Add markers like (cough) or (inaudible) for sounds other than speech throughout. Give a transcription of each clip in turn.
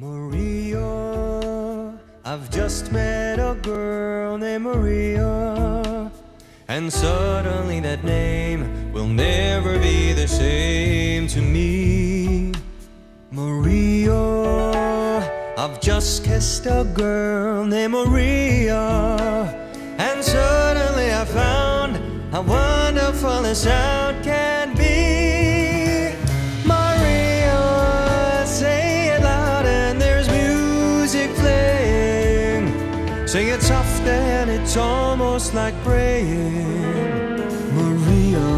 Maria, I've just met a girl named Maria. And suddenly that name will never be the same to me. Maria, I've just kissed a girl named Maria. And suddenly I found how wonderful the sound like praying. Maria,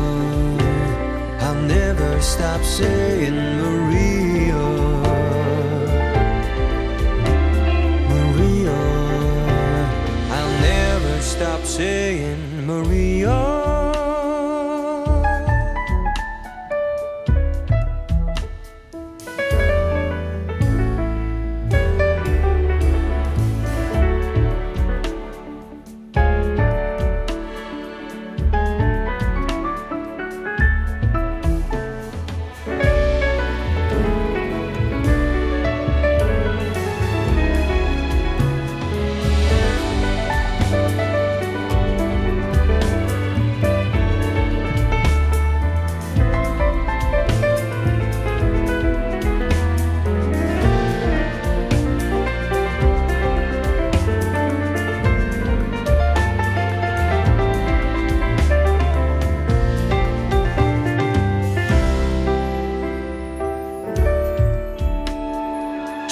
I'll never stop saying Maria.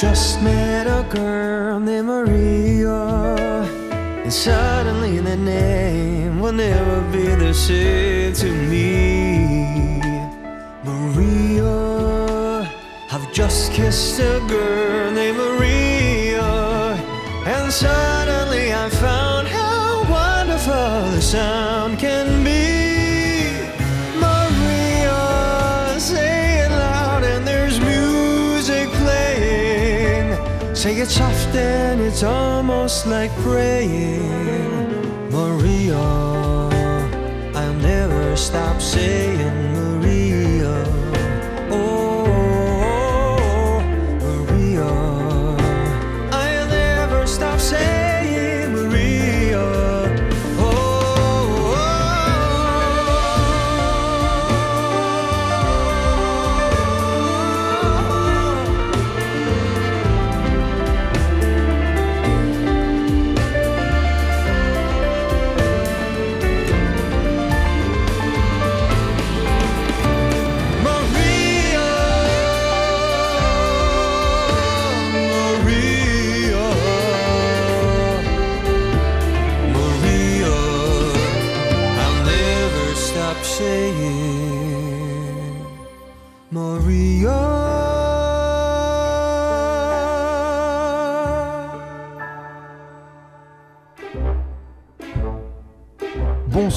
Just met a girl named Maria, and suddenly the name will never be the same to me. Maria, I've just kissed a girl named Maria, and suddenly I found how wonderful the sound can be. Say it soft, and it's almost like praying. Maria, I'll never stop saying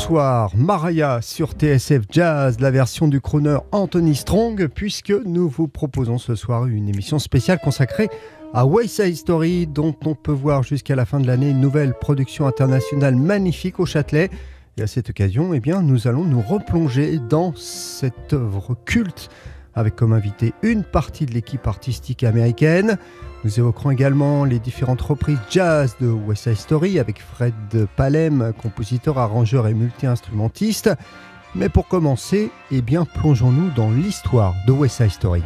Bonsoir, Maria sur TSF Jazz, la version du crooner Anthony Strong, puisque nous vous proposons ce soir une émission spéciale consacrée à West Side Story, dont on peut voir jusqu'à la fin de l'année une nouvelle production internationale magnifique au Châtelet. Et à cette occasion, eh nous allons nous replonger dans cette œuvre culte avec comme invité une partie de l'équipe artistique américaine. Nous évoquerons également les différentes reprises jazz de West Side Story avec Fred Palem, compositeur, arrangeur et multi-instrumentiste. Mais pour commencer, eh bien, plongeons-nous dans l'histoire de West Side Story.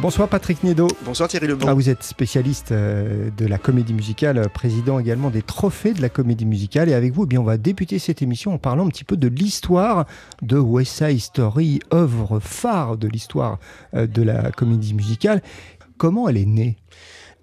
Bonsoir Patrick Niedo. Bonsoir Thierry Lebon. Ah, vous êtes spécialiste euh, de la comédie musicale, euh, président également des trophées de la comédie musicale. Et avec vous, eh bien, on va débuter cette émission en parlant un petit peu de l'histoire de West Side Story, œuvre phare de l'histoire euh, de la comédie musicale. Comment elle est née?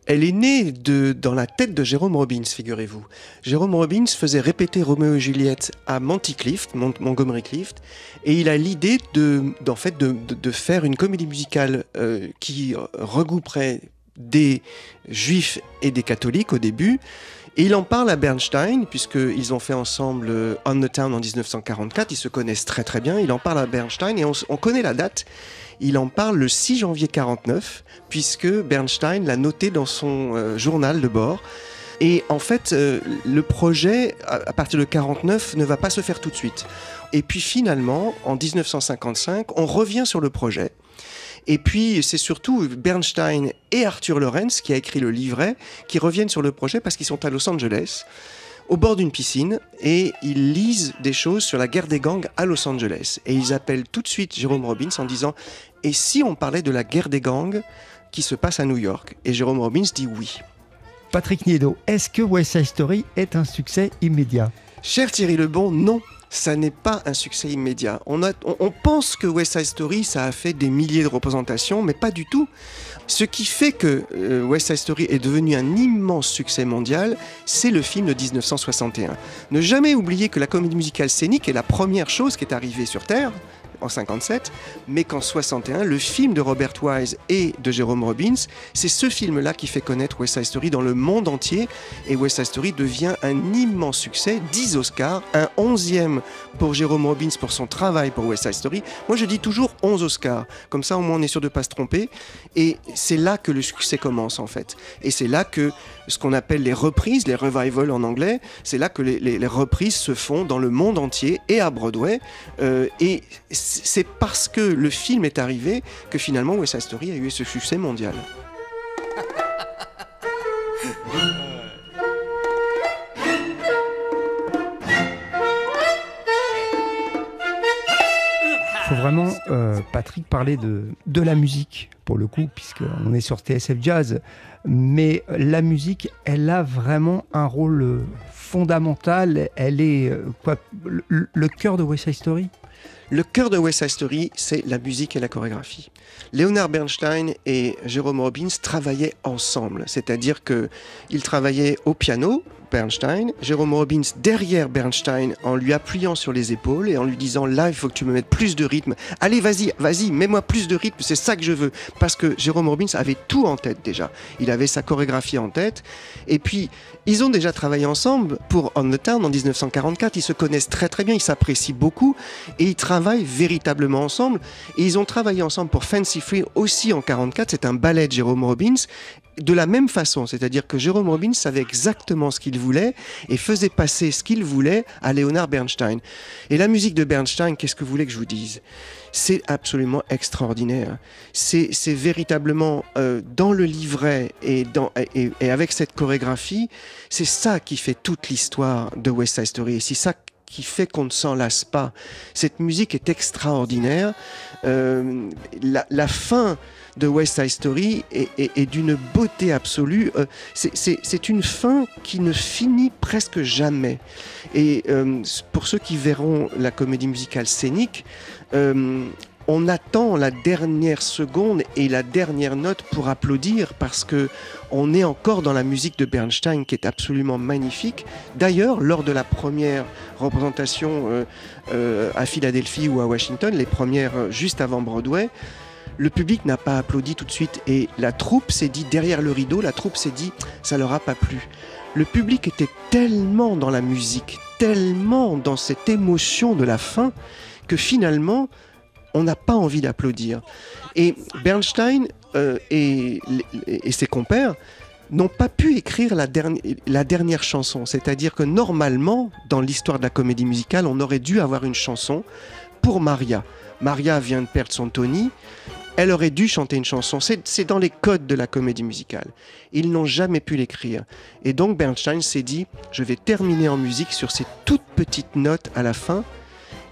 Elle est née de, dans la tête de Jérôme Robbins, figurez-vous. Jérôme Robbins faisait répéter Roméo et Juliette à Monty Clift, Mont- Montgomery Clift, et il a l'idée de, fait, de, faire une comédie musicale euh, qui regrouperait des juifs et des catholiques au début. Et il en parle à Bernstein, puisqu'ils ont fait ensemble euh, On the Town en 1944, ils se connaissent très très bien, il en parle à Bernstein, et on connaît la date, il en parle le 6 janvier 49, puisque Bernstein l'a noté dans son euh, journal de bord. Et en fait, euh, le projet, à, partir de 49, ne va pas se faire tout de suite. Et puis finalement, en 1955, on revient sur le projet. Et puis, c'est surtout Bernstein et Arthur Lorenz qui a écrit le livret, qui reviennent sur le projet parce qu'ils sont à Los Angeles au bord d'une piscine et ils lisent des choses sur la guerre des gangs à Los Angeles. Et ils appellent tout de suite Jérôme Robbins en disant Et si on parlait de la guerre des gangs qui se passe à New York? Et Jérôme Robbins dit oui. Patrick Niedo, est-ce que West Side Story est un succès immédiat? Cher Thierry Lebon, non ça n'est pas un succès immédiat. On, pense que West Side Story, ça a fait des milliers de représentations, mais pas du tout. Ce qui fait que euh, West Side Story est devenu un immense succès mondial, c'est le film de 1961. Ne jamais oublier que la comédie musicale scénique est la première chose qui est arrivée sur Terre en 57, mais qu'en 61, le film de Robert Wise et de Jérôme Robbins, c'est ce film-là qui fait connaître West Side Story dans le monde entier, et West Side Story devient un immense succès, 10 Oscars, un 11e pour Jérôme Robbins pour son travail pour West Side Story. Moi, je dis toujours 11 Oscars, comme ça au moins on est sûr de ne pas se tromper, et c'est là que le succès commence en fait, et c'est là que ce qu'on appelle les reprises, les revivals en anglais, c'est là que les, reprises se font dans le monde entier et à Broadway, euh, et c'est parce que le film est arrivé que finalement West Side Story a eu ce succès mondial. Faut vraiment, euh, Patrick, parler de, de la musique, pour le coup, puisqu'on est sur TSF Jazz. Mais la musique, elle a vraiment un rôle fondamental. Elle est euh, quoi, le, le cœur de West Side Story? Le cœur de West Side Story, c'est la musique et la chorégraphie. Leonard Bernstein et Jérôme Robbins travaillaient ensemble, c'est-à-dire qu'ils travaillaient au piano, Bernstein, Jérôme Robbins derrière Bernstein en lui appuyant sur les épaules et en lui disant là il faut que tu me mettes plus de rythme. Allez vas-y, vas-y, mets-moi plus de rythme, c'est ça que je veux. Parce que Jérôme Robbins avait tout en tête déjà. Il avait sa chorégraphie en tête. Et puis ils ont déjà travaillé ensemble pour On the Town en 1944. Ils se connaissent très très bien, ils s'apprécient beaucoup et ils travaillent véritablement ensemble. Et ils ont travaillé ensemble pour Fancy Free aussi en 44. C'est un ballet de Jérôme Robbins de la même façon, c'est-à-dire que Jérôme Robbins savait exactement ce qu'il voulait et faisait passer ce qu'il voulait à Leonard Bernstein. Et la musique de Bernstein, qu'est-ce que vous voulez que je vous dise? C'est absolument extraordinaire. C'est véritablement euh, dans le livret et, dans, et, avec cette chorégraphie, c'est ça qui fait toute l'histoire de West Side Story. Et c'est ça qui fait qu'on ne s'en lasse pas. Cette musique est extraordinaire. Euh, la, fin de West Side Story est, d'une beauté absolue. Euh, c'est une fin qui ne finit presque jamais. Et euh, pour ceux qui verront la comédie musicale scénique, on attend la dernière seconde et la dernière note pour applaudir parce que on est encore dans la musique de Bernstein qui est absolument magnifique. D'ailleurs, lors de la première représentation euh, euh, à Philadelphie ou à Washington, les premières euh, juste avant Broadway, le public n'a pas applaudi tout de suite et la troupe s'est dit derrière le rideau, la troupe s'est dit ça leur a pas plu. Le public était tellement dans la musique, tellement dans cette émotion de la fin que finalement on n'a pas envie d'applaudir. Et Bernstein euh, et, ses compères n'ont pas pu écrire la, la dernière chanson. C'est-à-dire que normalement, dans l'histoire de la comédie musicale, on aurait dû avoir une chanson pour Maria. Maria vient de perdre son Tony. Elle aurait dû chanter une chanson. C'est dans les codes de la comédie musicale. Ils n'ont jamais pu l'écrire. Et donc Bernstein s'est dit, je vais terminer en musique sur ces toutes petites notes à la fin.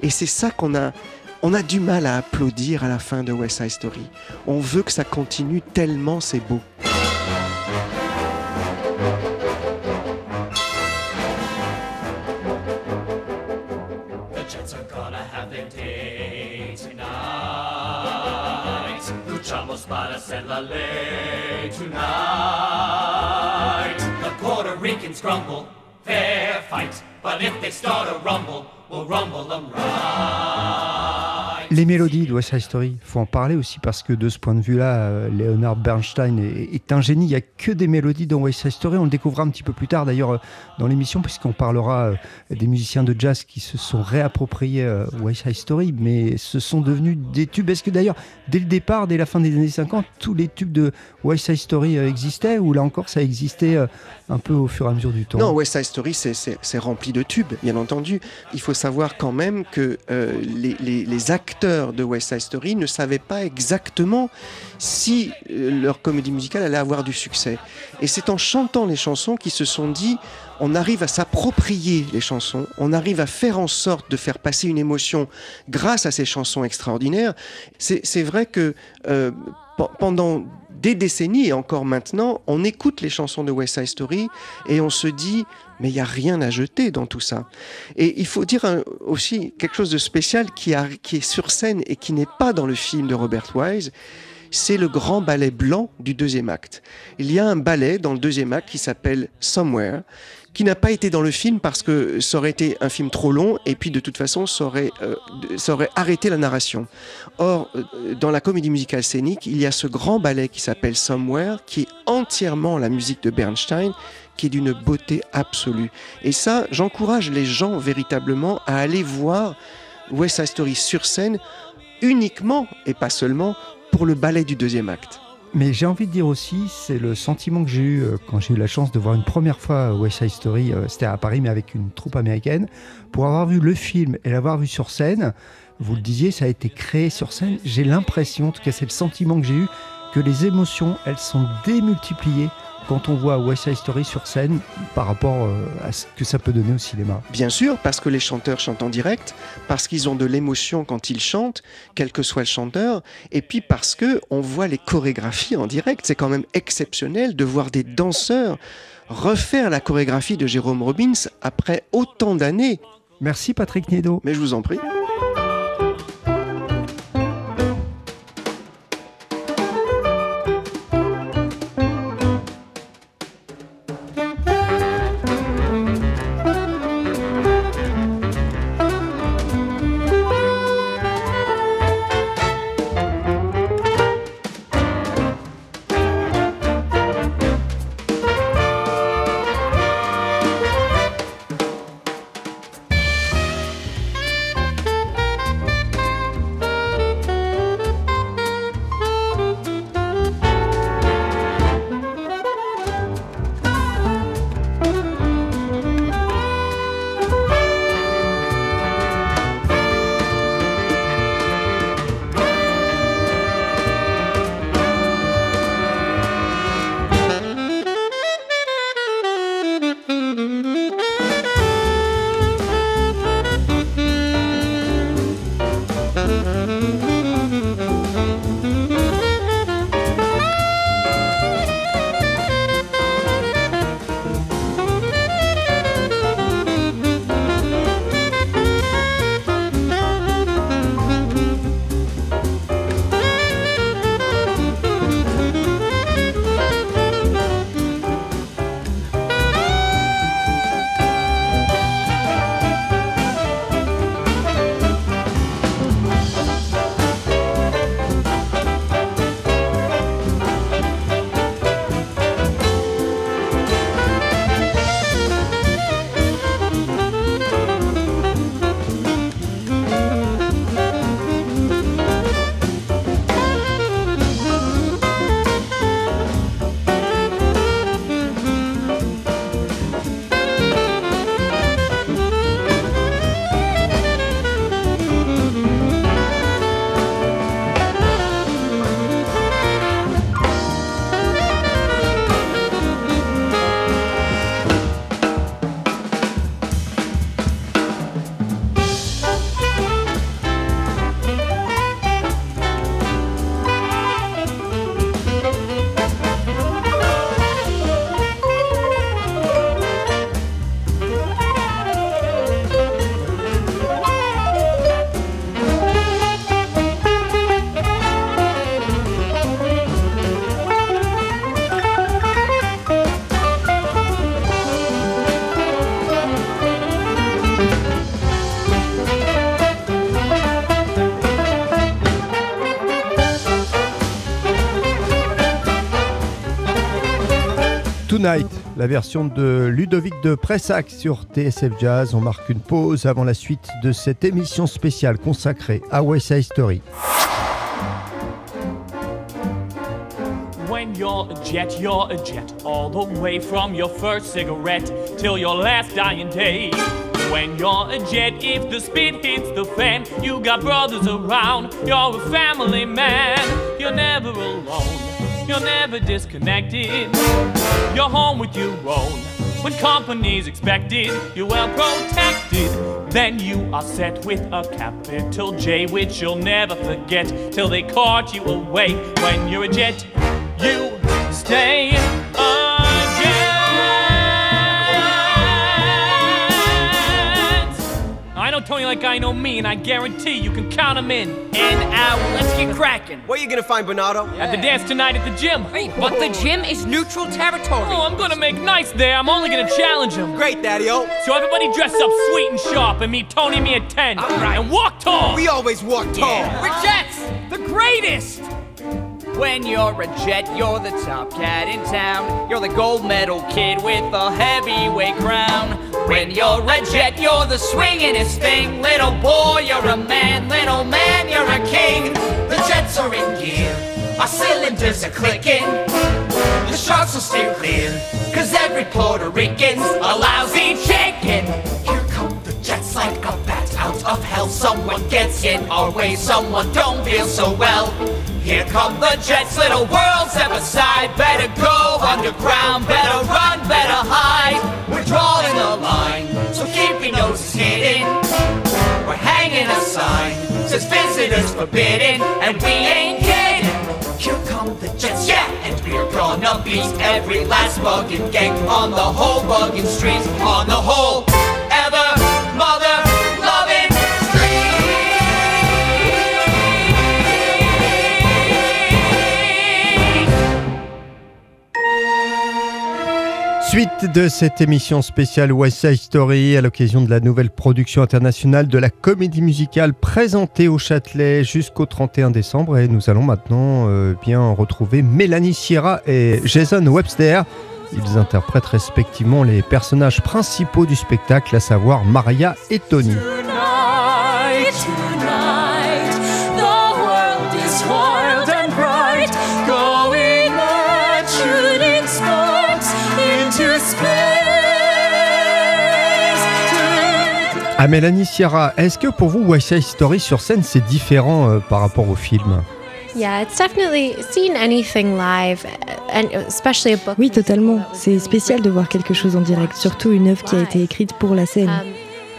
Et c'est ça qu'on a on a du mal à applaudir à la fin de West Side Story. On veut que ça continue tellement c'est beau. Grumble, fair fight, but if they start a rumble, we'll rumble them right. Les mélodies de West Side Story, faut en parler aussi parce que de ce point de vue-là, euh, Leonard Bernstein est, un génie. Il n'y a que des mélodies dans West Side Story. On le découvrira un petit peu plus tard d'ailleurs euh, dans l'émission puisqu'on parlera euh, des musiciens de jazz qui se sont réappropriés West Side Story, mais ce sont devenus des tubes. Est-ce que d'ailleurs, dès le départ, dès la fin des années 50, tous les tubes de West Side Story existaient ou là encore ça existait un peu au fur et à mesure du temps? Non, West Side Story, c'est rempli de tubes, bien entendu. Il faut savoir quand même que les, les acteurs de West Side Story ne savaient pas exactement si euh, leur comédie musicale allait avoir du succès. Et c'est en chantant les chansons qu'ils se sont dit, on arrive à s'approprier les chansons, on arrive à faire en sorte de faire passer une émotion grâce à ces chansons extraordinaires. C'est vrai que euh, pendant des décennies et encore maintenant, on écoute les chansons de West Side Story et on se dit, mais il n'y a rien à jeter dans tout ça. Et il faut dire aussi quelque chose de spécial qui, est sur scène et qui n'est pas dans le film de Robert Wise, c'est le grand ballet blanc du deuxième acte. Il y a un ballet dans le deuxième acte qui s'appelle Somewhere, qui n'a pas été dans le film parce que ça aurait été un film trop long et puis de toute façon ça aurait, euh, arrêté la narration. Or, euh, dans la comédie musicale scénique, il y a ce grand ballet qui s'appelle Somewhere, qui est entièrement la musique de Bernstein, qui est d'une beauté absolue. Et ça, j'encourage les gens véritablement à aller voir West Side Story sur scène uniquement et pas seulement pour le ballet du deuxième acte. Mais j'ai envie de dire aussi, c'est le sentiment que j'ai eu euh, quand j'ai eu la chance de voir une première fois West Side Story, euh, c'était à Paris, mais avec une troupe américaine. Pour avoir vu le film et l'avoir vu sur scène, vous le disiez, ça a été créé sur scène. J'ai l'impression, en tout cas c'est le sentiment que j'ai eu, que les émotions, elles sont démultipliées quand on voit West Side Story sur scène par rapport euh, à ce que ça peut donner au cinéma Bien sûr, parce que les chanteurs chantent en direct, parce qu'ils ont de l'émotion quand ils chantent, quel que soit le chanteur, et puis parce que on voit les chorégraphies en direct. C'est quand même exceptionnel de voir des danseurs refaire la chorégraphie de Jérôme Robbins après autant d'années. Merci Patrick Niedo. Mais je vous en prie. La version de Ludovic de Pressac sur TSF Jazz. On marque une pause avant la suite de cette émission spéciale consacrée à West Side Story. When you're a jet, you're a jet, all the way from your first cigarette till your last dying day. When you're a jet, if the speed hits the fan, you got brothers around, you're a family man. You're never alone, you're never disconnected. You're home with your own. When company's expected, you're well protected. Then you are set with a capital J, which you'll never forget till they caught you away. When you're a jet, you stay a like I know me, and I guarantee you can count him in and out. Let's get cracking. Where you gonna find Bernardo? At the dance tonight at the gym. Hey, but the gym is neutral territory. Oh, I'm gonna make nice there. I'm only gonna challenge him. Great, Daddy-O. So everybody dress up sweet and sharp and meet Tony me at 10. All right. And walk tall. We always walk tall. We're jets, the greatest. When you're a jet, you're the top cat in town. You're the gold medal kid with a heavyweight crown. When you're a jet, you're the swingin'est thing. Little boy, you're a man. Little man, you're a king. The jets are in gear. Our cylinders are clicking. The sharks will steer clear. Cause every Puerto Rican's a lousy chicken. Here come the jets like a of hell. Someone gets in our way, someone don't feel so well. Here come the jets, little world step aside. Better go underground, better run, better hide. We're drawing the line, so keep your noses hidden. We're hanging a sign, says visitors forbidden, and we ain't kidding. Here come the jets, yeah, and we're gonna beat every last bugging gang on the whole bugging streets, on the whole Suite de cette émission spéciale West Side Story à l'occasion de la nouvelle production internationale de la comédie musicale présentée au Châtelet jusqu'au 31 décembre. Et nous allons maintenant euh, bien retrouver Mélanie Sierra et Jason Webster. Ils interprètent respectivement les personnages principaux du spectacle, à savoir Maria et Tony. Ah Mélanie Sierra, est-ce que pour vous West Side Story sur scène c'est différent euh, par rapport au film? Yeah, it's definitely seeing anything live, and especially a book. Oui, totalement. C'est spécial de voir quelque chose en direct, surtout une œuvre qui a été écrite pour la scène.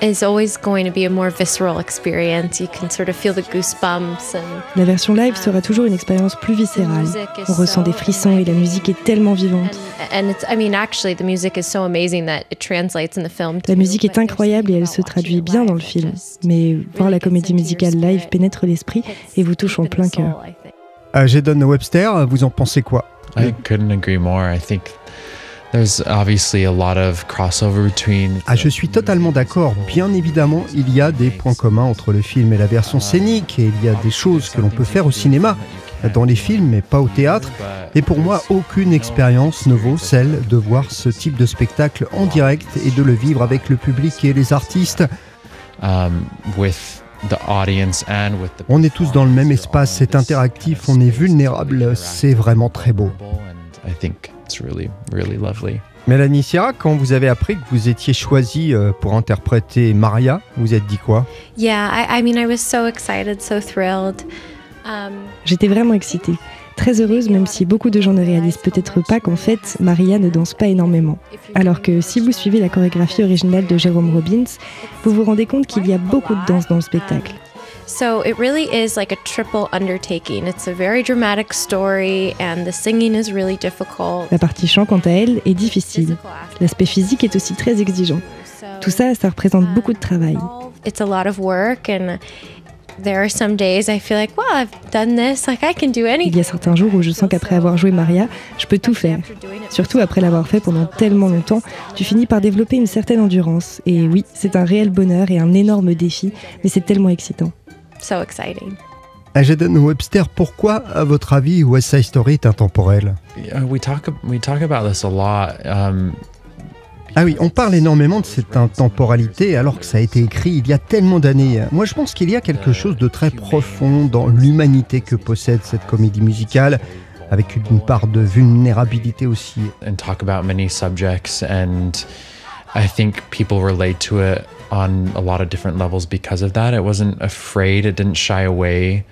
Is always going to be a more visceral experience. You can sort of feel the goosebumps and La version live sera toujours une expérience plus viscérale. On ressent des frissons et la musique est tellement vivante. and it's. I mean, actually, the music is so amazing that it translates in the film. La musique est incroyable et elle se traduit bien dans le live film. Mais voir la comédie musicale live pénètre l'esprit et vous touche en plein cœur. I think. euh, Jason Webster, vous en pensez quoi? I couldn't agree more. I think Ah, je suis totalement d'accord. Bien évidemment, il y a des points communs entre le film et la version scénique, et il y a des choses que l'on peut faire au cinéma, dans les films, mais pas au théâtre. Et pour moi, aucune expérience ne vaut celle de voir ce type de spectacle en direct et de le vivre avec le public et les artistes. um, with the audience and with the. On est tous dans le même espace, c'est interactif, on est vulnérable, c'est vraiment très beau. I think it's really, really lovely. Mélanie Sierra, quand vous avez appris que vous étiez choisie euh, pour interpréter Maria, vous êtes dit quoi? Yeah, I, I mean, I was so excited, so thrilled. Um, J'étais vraiment excitée. Très heureuse, même si beaucoup de gens ne réalisent peut-être pas qu'en fait, Maria ne danse pas énormément. Alors que si vous suivez la chorégraphie originale de Jérôme Robbins, vous vous rendez compte qu'il y a beaucoup de danse dans le spectacle. So it really is like a triple undertaking. It's a very dramatic story, and the singing is really difficult. La partie chant, quant à elle, est difficile. L'aspect physique est aussi très exigeant. Tout ça, ça représente beaucoup de travail. It's a lot of work, and there are some days I feel like, well, I've done this, like I can do Il y anything. a certains jours où je sens qu'après avoir joué Maria, je peux tout faire. Surtout après l'avoir fait pendant tellement longtemps, tu finis par développer une certaine endurance. Et oui, c'est un réel bonheur et un énorme défi, mais c'est tellement excitant. So exciting. Jason Webster, pourquoi, à votre avis, West Side Story est intemporel? We talk we talk about this a lot. Um, Ah oui, on parle énormément de cette intemporalité alors que ça a été écrit il y a tellement d'années. Moi je pense qu'il y a quelque chose de très profond dans l'humanité que possède cette comédie musicale, avec une part de vulnérabilité aussi. and talk about many subjects and I think people relate to it on a lot of different levels because of that. It wasn't afraid, it didn't shy away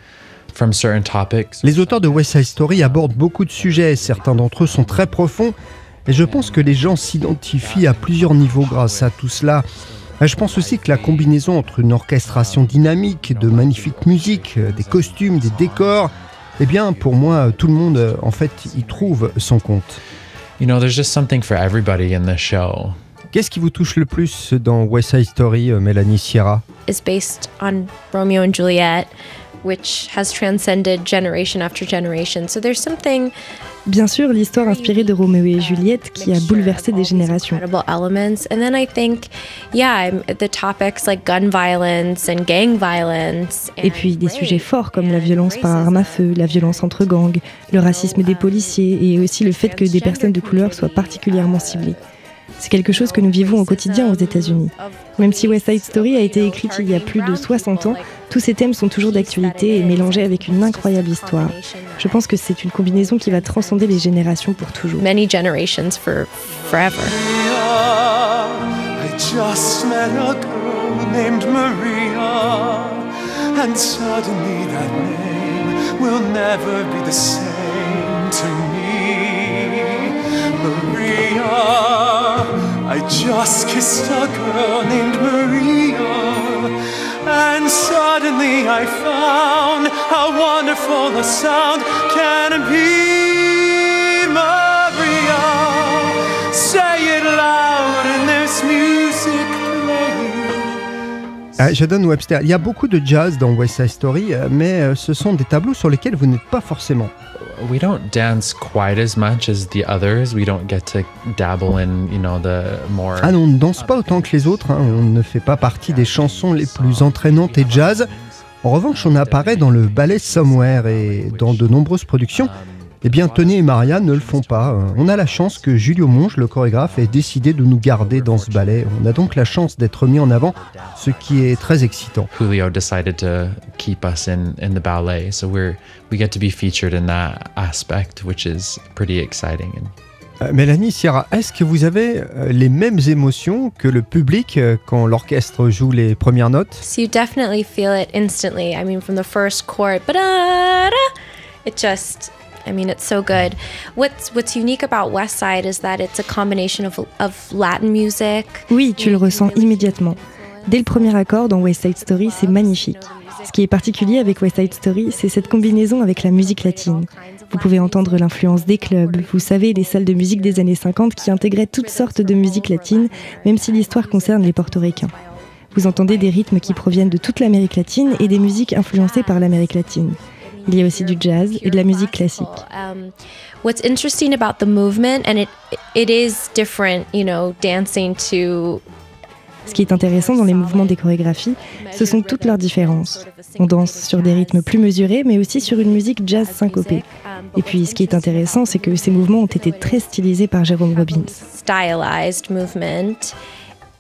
from certain topics. Les auteurs de West Side Story abordent beaucoup de sujets, certains d'entre eux sont très profonds, et je pense que les gens s'identifient à plusieurs niveaux grâce à tout cela. Je pense aussi que la combinaison entre une orchestration dynamique, de magnifique musique, des costumes, des décors, eh bien pour moi tout le monde en fait y trouve son compte. You know, there's just something for everybody in the show. Qu'est-ce qui vous touche le plus dans West Side Story, euh, Mélanie Sierra is based on Romeo and Juliet, which has transcended generation after generation. So there's something Bien sûr, l'histoire inspirée de Roméo et Juliette qui a bouleversé des générations. incredible elements. And then I think, yeah, I'm- the topics like gun violence and gang violence. Et puis des sujets forts comme la violence par arme à feu, la violence entre gangs, le racisme des policiers et aussi le fait que des personnes de couleur soient particulièrement ciblées. C'est quelque chose que nous vivons au quotidien aux États-Unis. Même si West Side Story a été écrite il y a plus de 60 ans, tous ces thèmes sont toujours d'actualité et mélangés avec une incroyable histoire. Je pense que c'est une combinaison qui va transcender les générations pour toujours. Many generations for forever. I just met a girl named Maria, and suddenly that name will never be the same to me. Maria, I just kissed a girl named Maria, and suddenly I found how wonderful the sound can be. Maria, say it loud in this music Jadon Webster, il y a beaucoup de jazz dans West Side Story, euh, mais euh, ce sont des tableaux sur lesquels vous n'êtes pas forcément. We don't dance quite as much as the others. We don't get to dabble in, you know, the more. Ah non, on ne danse pas autant que les autres, hein, on ne fait pas partie des chansons les plus entraînantes et jazz. En revanche, on apparaît dans le ballet Somewhere et dans de nombreuses productions. Eh bien, Tony et Maria ne le font pas. Euh, On a la chance que Julio Monge, le chorégraphe, ait décidé de nous garder dans ce ballet. On a donc la chance d'être mis en avant, ce qui est très excitant. Julio decided to keep us in in the ballet, so we're we get to be featured in that aspect, which is pretty exciting. And Euh, Mélanie Sierra, est-ce que vous avez euh, les mêmes émotions que le public euh, quand l'orchestre joue les premières notes? So you definitely feel it instantly. I mean, from the first chord, ba-da-da, it just, I mean, it's so good. What's what's unique about West Side is that it's a combination of, of Latin music. Oui, tu le ressens immédiatement. Dès le premier accord dans West Side Story, c'est magnifique. Ce qui est particulier avec West Side Story, c'est cette combinaison avec la musique latine. Vous pouvez entendre l'influence des clubs, vous savez, les salles de musique des années 50 qui intégraient toutes sortes de musique latine, même si l'histoire concerne les portoricains. Vous entendez des rythmes qui proviennent de toute l'Amérique latine et des musiques influencées par l'Amérique latine. Il y a aussi du jazz et de la musique classique. Um, what's interesting about the movement, and it it is different, you know, dancing to Ce qui est intéressant dans les mouvements des chorégraphies, ce sont toutes leurs différences. On danse sur des rythmes plus mesurés, mais aussi sur une musique jazz syncopée. Et puis, ce qui est intéressant, c'est que ces mouvements ont été très stylisés par Jérôme Robbins.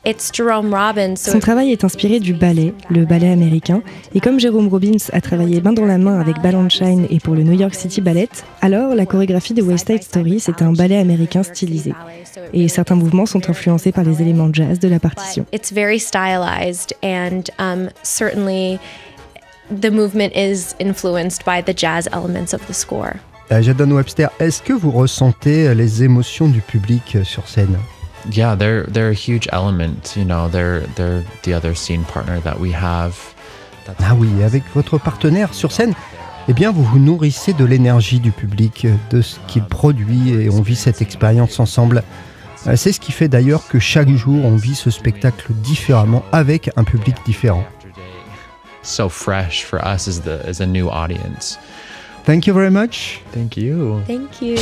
It's Jerome Robbins. Son travail est inspiré du ballet, le ballet américain, et comme Jérôme Robbins a travaillé main dans la main avec Balanchine et pour le New York City Ballet, alors la chorégraphie de West Side Story, c'est un ballet américain stylisé. Et certains mouvements sont influencés par les éléments jazz de la partition. it's very stylized, and um, certainly the movement is influenced by the jazz elements of the score. Euh, Jadon Webster, est-ce que vous ressentez les émotions du public euh, sur scène? Yeah, they're they're a huge element. You know, they're they're the other scene partner that we have. Ah oui, avec votre partenaire sur scène, eh bien vous vous nourrissez de l'énergie du public, de ce qu'il produit et on vit cette expérience ensemble. Euh, C'est ce qui fait d'ailleurs que chaque jour on vit ce spectacle différemment avec un public différent. so fresh for us as the as a new audience. Thank you very much. Thank you. Thank you.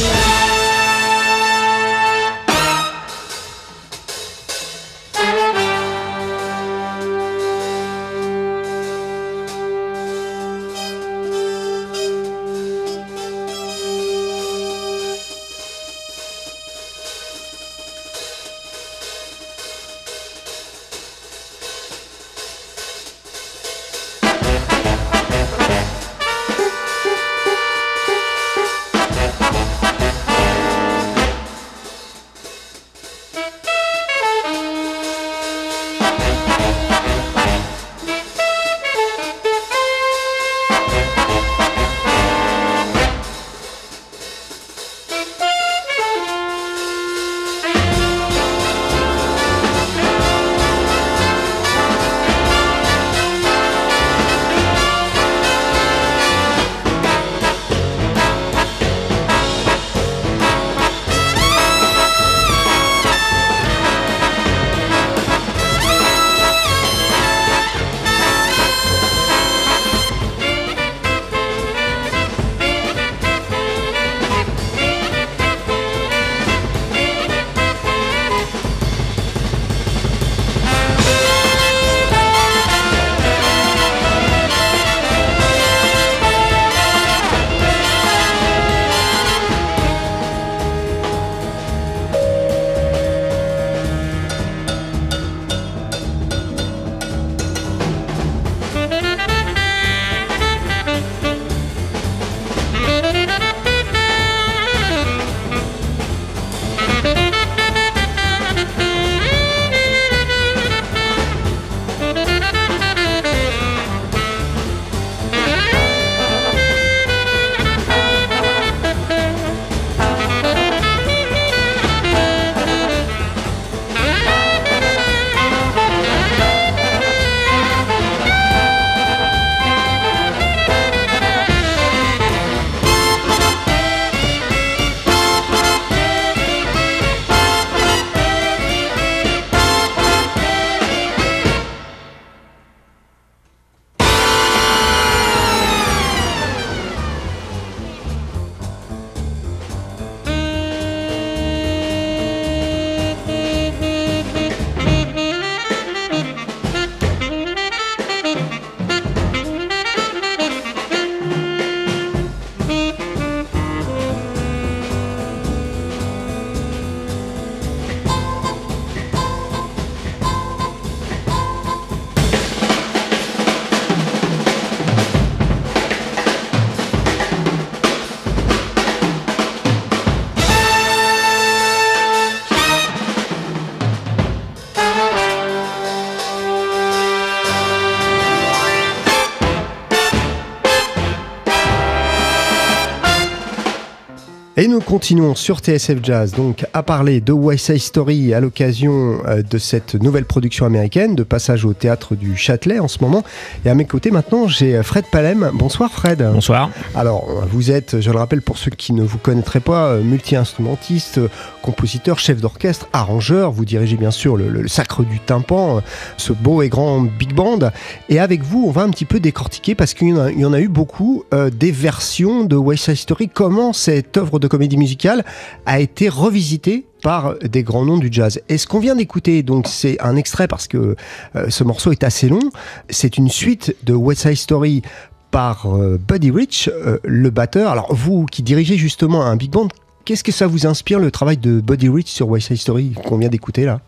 Continuons sur TSF Jazz donc à parler de West Side Story à l'occasion euh, de cette nouvelle production américaine de passage au théâtre du Châtelet en ce moment. Et à mes côtés maintenant j'ai Fred Palem. Bonsoir Fred. Bonsoir. Alors vous êtes, je le rappelle pour ceux qui ne vous connaîtraient pas, euh, multi-instrumentiste, euh, compositeur, chef d'orchestre, arrangeur. Vous dirigez bien sûr le, le Sacre du Tympan, euh, ce beau et grand big band. Et avec vous on va un petit peu décortiquer parce qu'il y, en a- il y en a eu beaucoup euh, des versions de West Side Story. Comment cette œuvre de comédie musicale a été revisitée par des grands noms du jazz. Et ce qu'on vient d'écouter, donc c'est un extrait parce que euh, ce morceau est assez long. C'est une suite de West Side Story par euh, Buddy Rich, euh, le batteur. Alors vous qui dirigez justement un big band, qu'est-ce que ça vous inspire le travail de Buddy Rich sur West Side Story qu'on vient d'écouter là?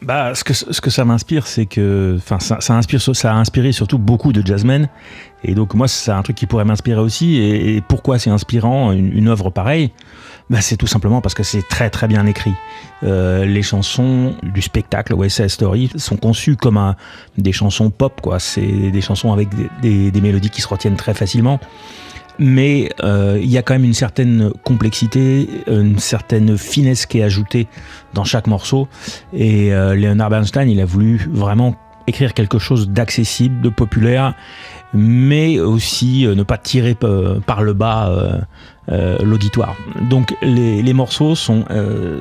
Bah, ce que, ce que ça m'inspire, c'est que, enfin, ça, ça inspire, ça a inspiré surtout beaucoup de jazzmen. Et donc, moi, c'est un truc qui pourrait m'inspirer aussi. Et, pourquoi c'est inspirant, une, une œuvre pareille? Bah, C'est tout simplement parce que c'est très, très bien écrit. Euh, les chansons du spectacle West Side Story sont conçues comme un, des chansons pop, quoi. C'est des chansons avec des, des- des mélodies qui se retiennent très facilement. Mais euh, il y a quand même une certaine complexité, une certaine finesse qui est ajoutée dans chaque morceau. Et euh, Leonard Bernstein, il a voulu vraiment écrire quelque chose d'accessible, de populaire, mais aussi euh, ne pas tirer euh, par le bas l'auditoire. Donc les, les morceaux sont,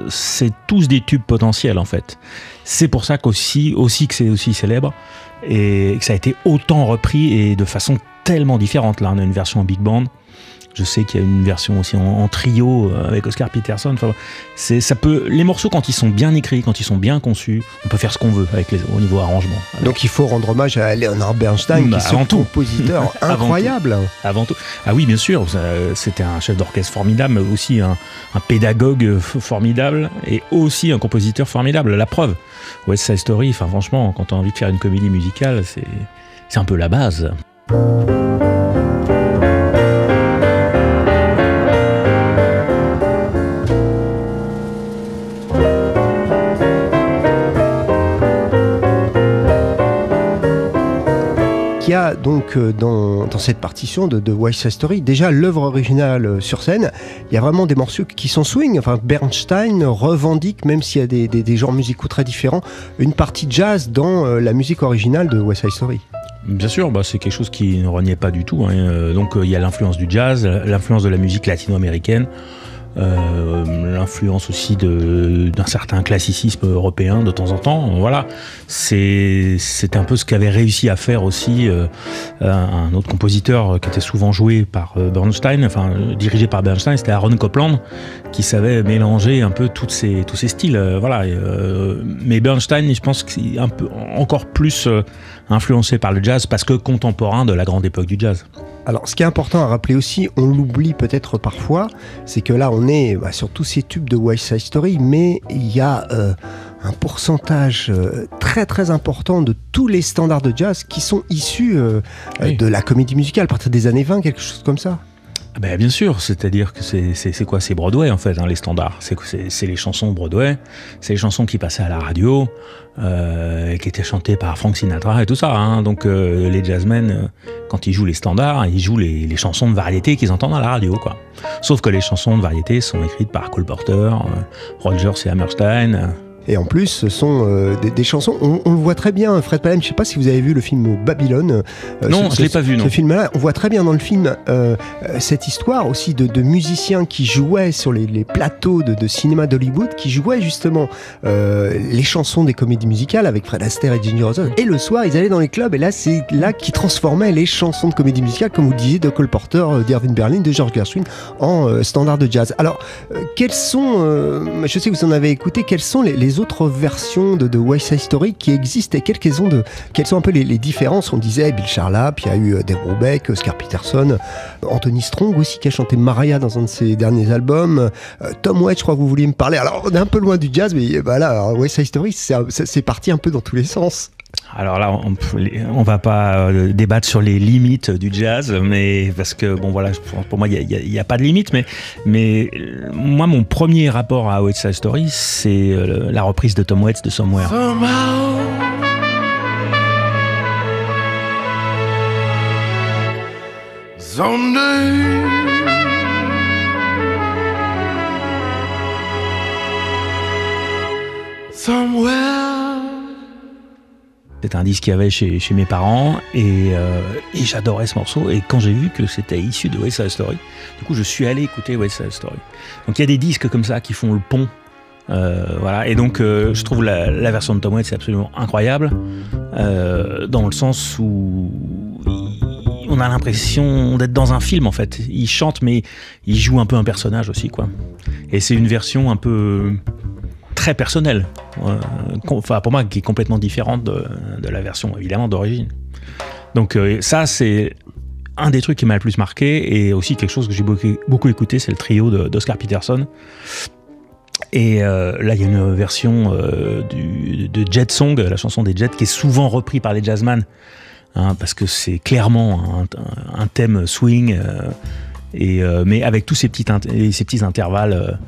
c'est tous des tubes potentiels en fait. C'est pour ça qu'aussi, aussi que c'est aussi célèbre et que ça a été autant repris et de façon tellement différente. Là, on a une version en big band. Je sais qu'il y a une version aussi en, en trio euh, avec Oscar Peterson. Enfin, c'est, ça peut, les morceaux quand ils sont bien écrits, quand ils sont bien conçus, on peut faire ce qu'on veut avec les, au niveau arrangement. Donc il faut rendre hommage à Leonard Bernstein, Bah, qui est ce avant tout. compositeur (laughs) Avant incroyable. Avant tout. Ah oui, bien sûr. C'était un chef d'orchestre formidable, mais aussi un, un pédagogue f- formidable et aussi un compositeur formidable. La preuve, West Side Story. Enfin, franchement, quand tu as envie de faire une comédie musicale, c'est c'est un peu la base. Qui donc euh, dans, cette partition de, de Side Story déjà l'œuvre originale euh, sur scène. Il y a vraiment des morceaux qui sont swing. Enfin, Bernstein revendique, même s'il y a des, genres musicaux très différents, une partie jazz dans euh, la musique originale de West Side Story. Bien sûr, bah, c'est quelque chose qui ne reniait pas du tout. hein. Donc il y a l'influence du jazz, l'influence de la musique latino-américaine, l'influence aussi d'un certain classicisme européen de temps en temps. Voilà, c'est un peu ce qu'avait réussi à faire aussi euh, un autre compositeur qui était souvent joué par euh, Bernstein, enfin euh, dirigé par Bernstein, c'était Aaron Copland, qui savait mélanger un peu toutes ces, tous ces styles. euh, voilà, euh, mais Bernstein, je pense qu'il est un peu encore plus euh, influencé par le jazz parce que contemporain de la grande époque du jazz. Alors, ce qui est important à rappeler aussi, on l'oublie peut-être parfois, c'est que là, on est bah, sur tous ces tubes de West Side Story, mais il y a euh, un pourcentage euh, très très important de tous les standards de jazz qui sont issus euh, de la comédie musicale à partir des années 20, quelque chose comme ça. Ah Ben, bien sûr, c'est-à-dire que c'est quoi? C'est Broadway en fait, hein, les standards. C'est les chansons Broadway, c'est les chansons qui passaient à la radio, euh, qui étaient chantées par Frank Sinatra et tout ça. hein. Donc euh, les jazzmen, euh, quand ils jouent les standards, ils jouent les, les chansons de variété qu'ils entendent à la radio. quoi. Sauf que les chansons de variété sont écrites par Cole Porter, euh, Rogers et Hammerstein. Et en plus, ce sont euh, des, des chansons. On, on le voit très bien, Fred Palem. Je sais pas si vous avez vu le film Babylone. Euh, Non, je l'ai pas vu, non. Ce film-là, on voit très bien dans le film euh, cette histoire aussi de, de musiciens qui jouaient sur les, les plateaux de, de cinéma d'Hollywood, qui jouaient justement les chansons des comédies musicales avec Fred Astaire et Ginger Rogers. Et le soir, ils allaient dans les clubs. Et là, c'est là qu'ils transformaient les chansons de comédie musicale, comme vous le disiez, de Cole Porter, d'Irving Berlin, de George Gershwin, en standard de jazz. Alors, quelles sont, je sais que vous en avez écouté, quelles sont les, les autres versions de, de West Side Story qui existent et quelles, qu'elles ont de, quelles sont un peu les, différences On disait Bill Charlap, il y a eu euh, Dave Brubeck, Oscar Peterson, euh, Anthony Strong aussi qui a chanté Mariah dans un de ses derniers albums, euh, Tom Waits, je crois que vous vouliez me parler. Alors, on est un peu loin du jazz, mais voilà, West Side Story, c'est parti un peu dans tous les sens. Alors là, on, va pas euh, débattre sur les limites du jazz, mais parce que bon voilà, pour, moi il n'y a, pas de limite, mais euh, moi mon premier rapport à West Side Story, c'est euh, la reprise de Tom Waits de Somewhere. C'est un disque qu'il y avait chez, mes parents et, euh, et j'adorais ce morceau. Et quand j'ai vu que c'était issu de West Side Story, du coup je suis allé écouter West Side Story. Donc il y a des disques comme ça qui font le pont. Euh, voilà. Et donc euh, je trouve la, version de Tom Waits c'est absolument incroyable dans le sens où on a l'impression d'être dans un film en fait. Il chante mais il joue un peu un personnage aussi quoi. Et c'est une version un peu très personnelle. Euh, Enfin, pour moi, qui est complètement différente de, la version évidemment d'origine. Donc euh, ça, c'est un des trucs qui m'a le plus marqué et aussi quelque chose que j'ai beaucoup, beaucoup écouté, c'est le trio d'Oscar Peterson. Et euh, là, il y a une version du- de Jet Song, la chanson des Jets, qui est souvent repris par les jazzman, hein, parce que c'est clairement un, thème swing, et, mais avec tous ces petits, ces petits intervalles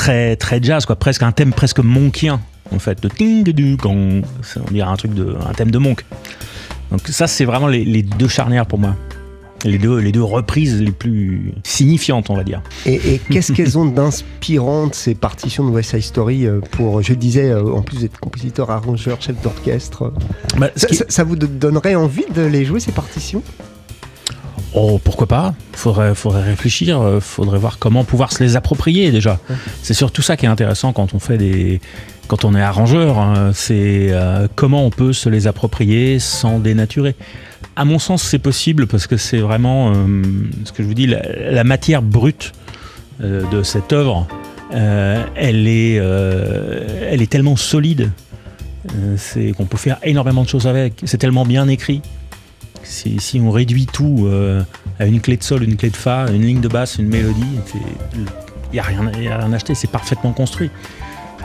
très, très jazz, quoi, presque un thème presque monkien, en fait, de ting du on dirait un truc de, un thème de monk. Donc ça, c'est vraiment les, les deux charnières pour moi. Les deux, les deux reprises les plus signifiantes, on va dire. Et, et qu'est-ce qu'elles ont d'inspirante ces partitions de West Side Story euh, pour, je le disais, euh, en plus d'être compositeur, arrangeur, chef d'orchestre? Bah, ça, qui- ça- ça vous do- donnerait envie de les jouer ces partitions? Oh, pourquoi pas? Faudrait, faudrait réfléchir, euh, faudrait voir comment pouvoir se les approprier déjà. C'est surtout ça qui est intéressant quand on fait des, quand on est arrangeur, hein, c'est euh, comment on peut se les approprier sans dénaturer. À mon sens, c'est possible parce que c'est vraiment euh, ce que je vous dis, la, la matière brute euh, de cette œuvre, elle est, elle est tellement solide, qu'on peut faire énormément de choses avec. C'est tellement bien écrit. Si, on réduit tout euh, à une clé de sol, une clé de fa, une ligne de basse, une mélodie, il n'y a, rien- y a rien à acheter, c'est parfaitement construit.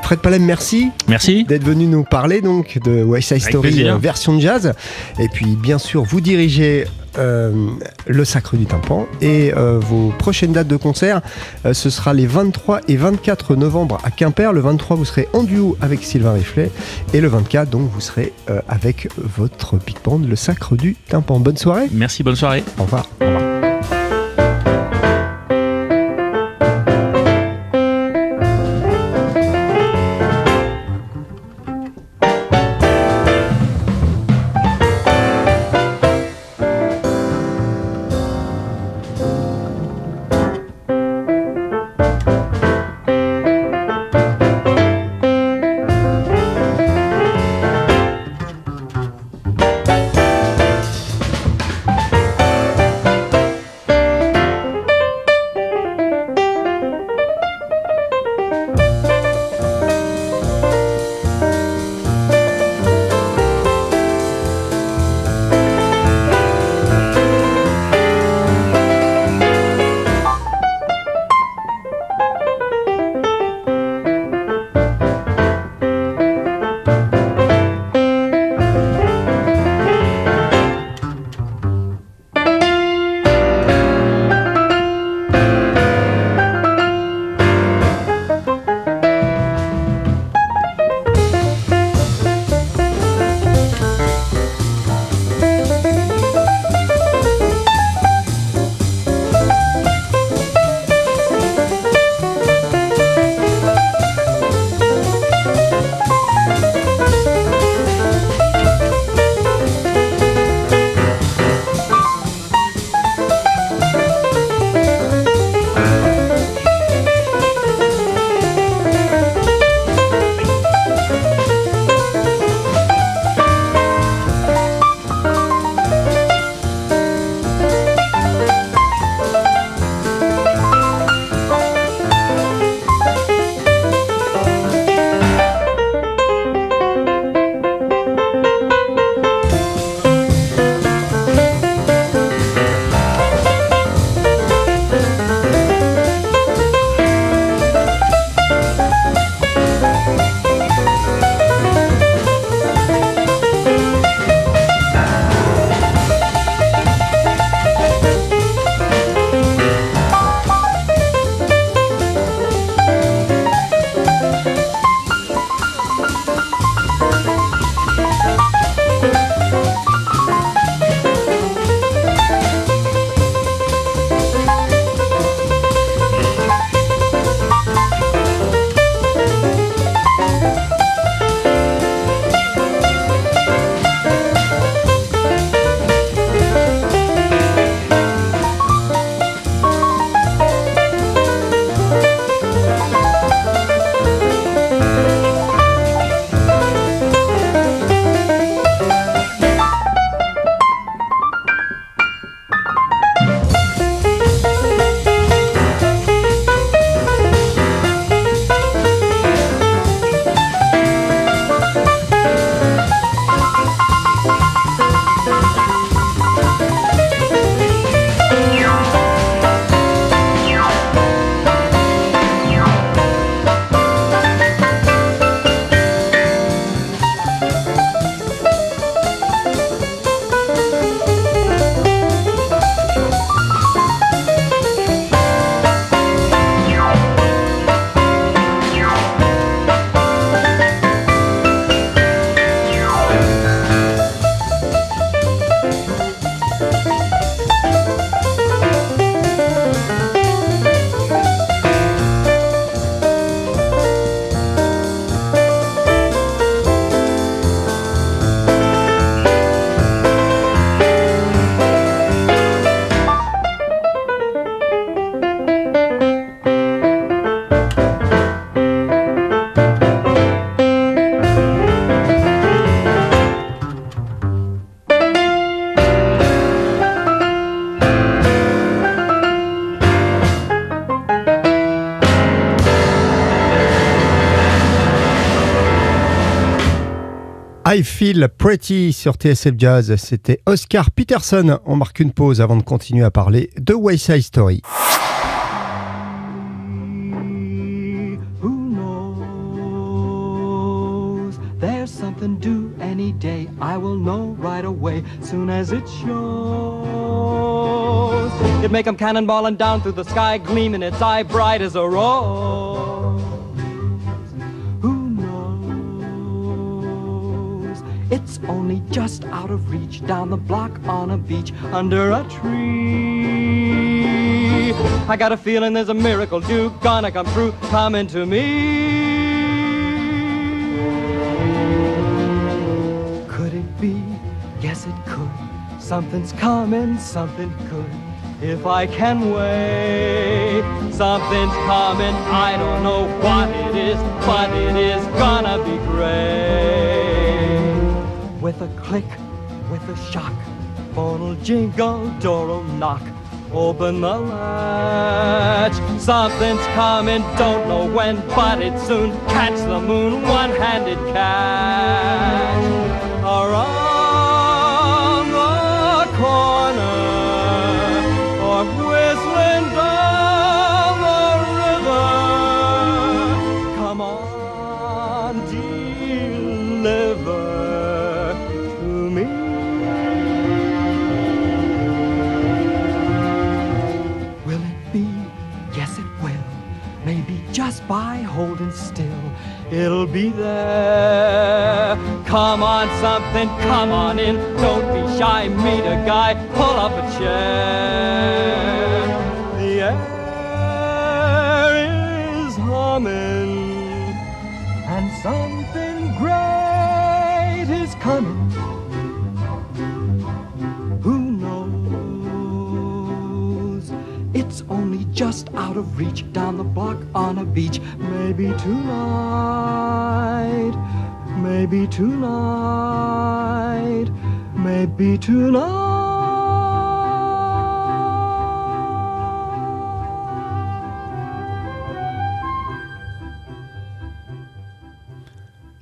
Fred Palem, merci. Merci. D'être venu nous parler donc de West Side Story euh, version jazz. Et puis, bien sûr, vous dirigez le Sacre du Tympan. Et euh, vos prochaines dates de concert, euh, ce sera les 23 et 24 novembre à Quimper. Le 23, vous serez en duo avec Sylvain Riflet. Et le 24, donc, vous serez euh, avec votre big band, le Sacre du Tympan. Bonne soirée. Merci, bonne soirée. Au revoir. Au revoir. Pretty sur TSF Jazz, c'était Oscar Peterson. On marque une pause avant de continuer à parler de West Side Story. Something due any day. I will know right away, soon as it shows. It make 'em cannonballing down through the sky, gleaming its eye bright as a rose. It's only just out of reach, down the block on a beach, under a tree. I got a feeling there's a miracle due, gonna come true, coming to me. Could it be? Yes, it could. Something's coming, something good. If I can wait, something's coming. I don't know what it is, but it is gonna be great. With a click, with a shock, phone'll jingle, door'll knock. Open the latch. Something's coming, don't know when, but it soon. Catch the moon, one-handed catch. It'll be there. Come on, something, come on in. Don't be shy, meet a guy, pull up a chair. The air is humming, and something great is coming. Reach, down the block on a beach. Maybe maybe maybe.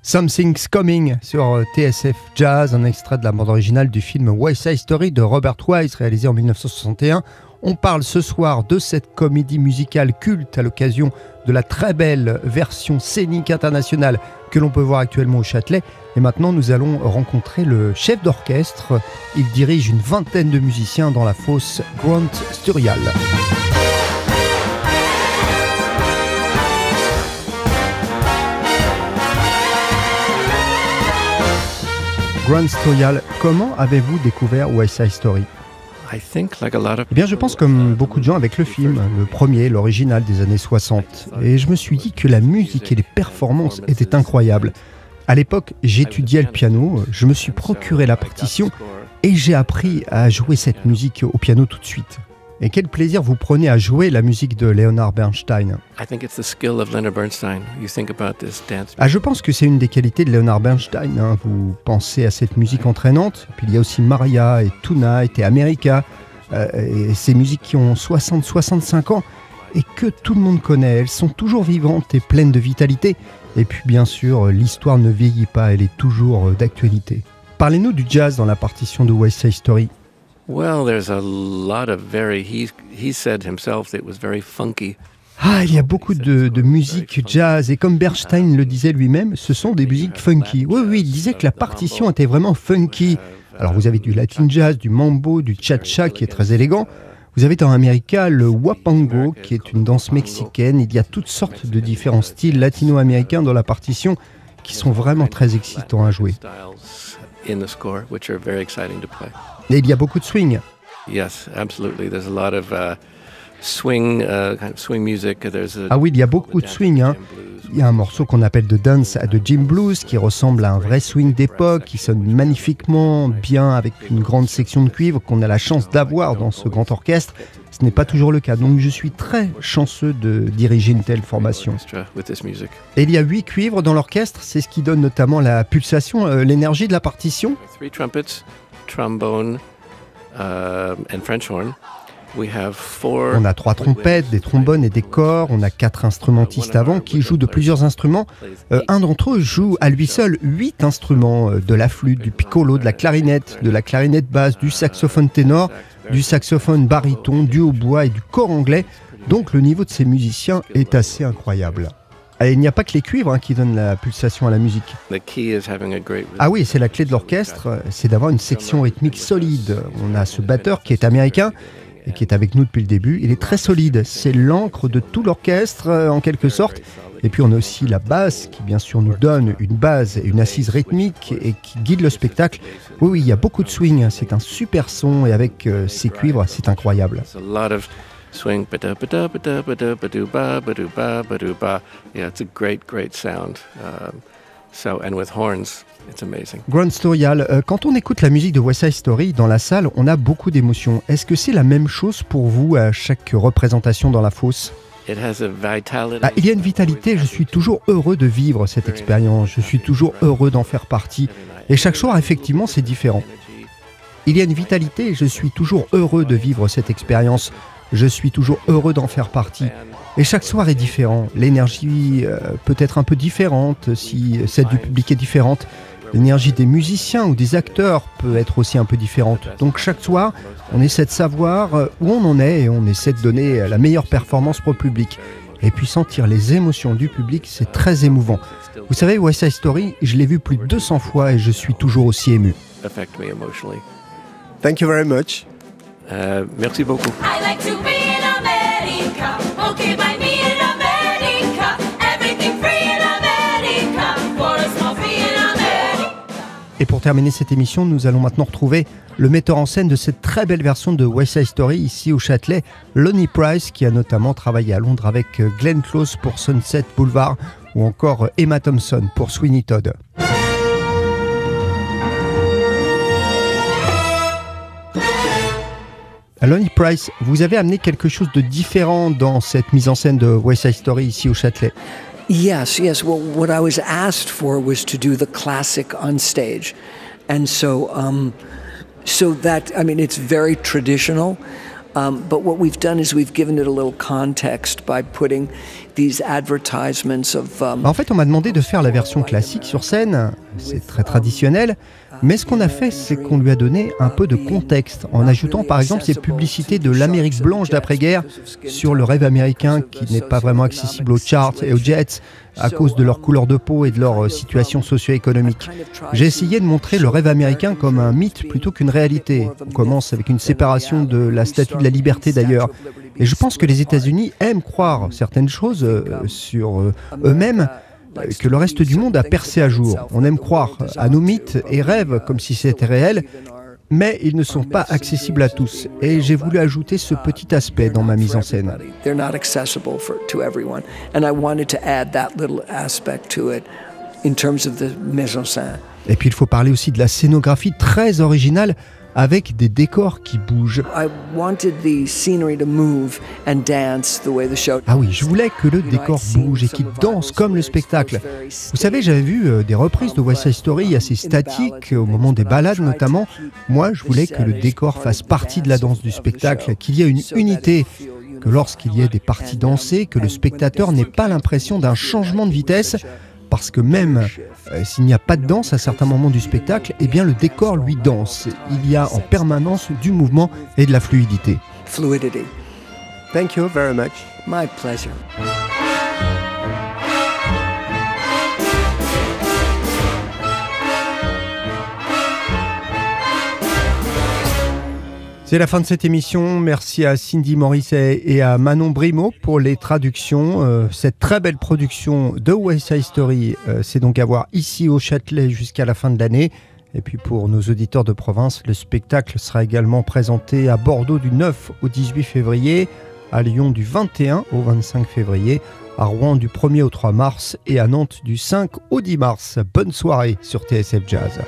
Something's Coming sur euh, TSF Jazz, un extrait de la bande originale du film West Side Story de Robert Wise réalisé en 1961. On parle ce soir de cette comédie musicale culte à l'occasion de la très belle version scénique internationale que l'on peut voir actuellement au Châtelet. Et maintenant, nous allons rencontrer le chef d'orchestre. Il dirige une vingtaine de musiciens dans la fosse Grant Sturial. Grant Sturial, comment avez-vous découvert West Side Story? Eh bien, je pense comme beaucoup de gens avec le film, le premier, l'original des années 60. Et je me suis dit que la musique et les performances étaient incroyables. À l'époque, j'étudiais le piano, je me suis procuré la partition et j'ai appris à jouer cette musique au piano tout de suite. Et quel plaisir vous prenez à jouer la musique de Leonard Bernstein I think it's the skill of Leonard Bernstein. You think about this dance. Ah, je pense que c'est une des qualités de Leonard Bernstein. hein. Vous pensez à cette musique entraînante. Puis il y a aussi Maria et Tonight et America. euh, et ces musiques qui ont 60-65 ans et que tout le monde connaît. Elles sont toujours vivantes et pleines de vitalité. Et puis bien sûr, l'histoire ne vieillit pas, elle est toujours euh, d'actualité. Parlez-nous du jazz dans la partition de West Side Story. Well, there's a lot of very. He he said himself that it was very funky. Ah, il y a beaucoup de, de musique jazz et comme Bernstein le disait lui-même, ce sont des musiques funky. Oui, oui, il disait que la partition était vraiment funky. Alors vous avez du latin jazz, du mambo, du cha-cha qui est très élégant. Vous avez dans America le wapango qui est une danse mexicaine. Il y a toutes sortes de différents styles latino-américains dans la partition qui sont vraiment très excitants à jouer. In the score, which are very exciting to play. Et il y a beaucoup de swing. Yes, absolutely. There's a lot of uh, swing, uh, kind of swing music. There's a, Ah oui, il y a beaucoup de swing. hein. Il y a un morceau qu'on appelle The Dance à de Jim Blues qui ressemble à un vrai swing d'époque, qui sonne magnifiquement bien avec une grande section de cuivre qu'on a la chance d'avoir dans ce grand orchestre. Ce n'est pas toujours le cas, donc je suis très chanceux de diriger une telle formation. Et il y a huit cuivres dans l'orchestre, c'est ce qui donne notamment la pulsation, euh, l'énergie de la partition. Three trumpets, trombone, um, and French horn. On a trois trompettes, des trombones et des corps. On a quatre instrumentistes avant qui jouent de plusieurs instruments. Euh, un d'entre eux joue à lui seul huit instruments euh, de la flûte, du piccolo, de la clarinette, de la clarinette basse, du saxophone ténor, du saxophone baryton, du hautbois et du corps anglais. Donc le niveau de ces musiciens est assez incroyable. Et il n'y a pas que les cuivres hein, qui donnent la pulsation à la musique. Ah oui, c'est la clé de l'orchestre, c'est d'avoir une section rythmique solide. On a ce batteur qui est américain et qui est avec nous depuis le début. Il est très solide, c'est l'encre de tout l'orchestre euh, en quelque sorte. Et puis on a aussi la basse qui bien sûr nous donne une base une assise rythmique et qui guide le spectacle. Oui, oui, il y a beaucoup de swing, c'est un super son et avec euh, ces cuivres, c'est incroyable. swing yeah it's a great great sound um, so and with horns it's amazing Grand Storial, euh, quand on écoute la musique de West Side Story dans la salle, on a beaucoup d'émotions. Est-ce que c'est la même chose pour vous à chaque représentation dans la fosse? It has a vitality Ah, il y a une vitalité, je suis toujours heureux de vivre cette expérience, je suis toujours heureux d'en faire partie. Et chaque soir, effectivement, c'est différent. Il y a une vitalité je suis toujours heureux de vivre cette expérience. Je suis toujours heureux d'en faire partie. Et chaque soir est différent. L'énergie euh, peut être un peu différente si celle du public est différente. L'énergie des musiciens ou des acteurs peut être aussi un peu différente. Donc chaque soir, on essaie de savoir euh, où on en est et on essaie de donner la meilleure performance pour le public. Et puis sentir les émotions du public, c'est très émouvant. Vous savez, West Side Story, je l'ai vu plus de 200 fois et je suis toujours aussi ému. Thank you very much. uh, merci beaucoup terminer cette émission, nous allons maintenant retrouver le metteur en scène de cette très belle version de West Side Story ici au Châtelet, Lonnie Price, qui a notamment travaillé à Londres avec euh, Glenn Close pour Sunset Boulevard ou encore euh, Emma Thompson pour Sweeney Todd. Lonnie Price, vous avez amené quelque chose de différent dans cette mise en scène de West Side Story ici au Châtelet. Yes, yes. Well, what I was asked for was to do the classic on stage, and so, um, so that I mean, it's very traditional. Um, but what we've done is we've given it a little context by putting these advertisements of. Um, En fait, on m'a demandé de faire la version classique sur scène, c'est très traditionnel, mais ce qu'on a fait, c'est qu'on lui a donné un peu de contexte, en ajoutant par exemple ces publicités de l'Amérique blanche d'après-guerre sur le rêve américain qui n'est pas vraiment accessible aux charts et aux jets à cause de leur couleur de peau et de leur euh, situation socio-économique. J'ai essayé de montrer le rêve américain comme un mythe plutôt qu'une réalité. On commence avec une séparation de la statue de la liberté d'ailleurs. Et je pense que les États-Unis aiment croire certaines choses euh, sur euh, eux-mêmes que le reste du monde a percé à jour. On aime croire à nos mythes et rêves comme si c'était réel, mais ils ne sont pas accessibles à tous. Et j'ai voulu ajouter ce petit aspect dans ma mise en scène. they're not accessible for, to everyone, and I wanted to add that little aspect to it in terms of the mise en scène. Et puis il faut parler aussi de la scénographie très originale avec des décors qui bougent. I wanted the scenery to move and dance the way the show. Ah oui, je voulais que le décor bouge et qu'il danse comme le spectacle. Vous savez, j'avais vu euh, des reprises de West Side Story assez statiques, au moment des balades notamment. Moi, je voulais que le décor fasse partie de la danse du spectacle, qu'il y ait une unité, que lorsqu'il y ait des parties dansées, que le spectateur n'ait pas l'impression d'un changement de vitesse, parce que même euh, s'il n'y a pas de danse à certains moments du spectacle, eh bien le décor lui danse. Il y a en permanence du mouvement et de la fluidité. Thank you very much. C'est la fin de cette émission. Merci à Cindy Morisset et à Manon Brimo pour les traductions. Euh, cette très belle production de West Side Story, euh, c'est donc à voir ici au Châtelet jusqu'à la fin de l'année. Et puis pour nos auditeurs de province, le spectacle sera également présenté à Bordeaux du 9 au 18 février, à Lyon du 21 au 25 février, à Rouen du 1er au 3 mars et à Nantes du 5 au 10 mars. Bonne soirée sur TSF Jazz.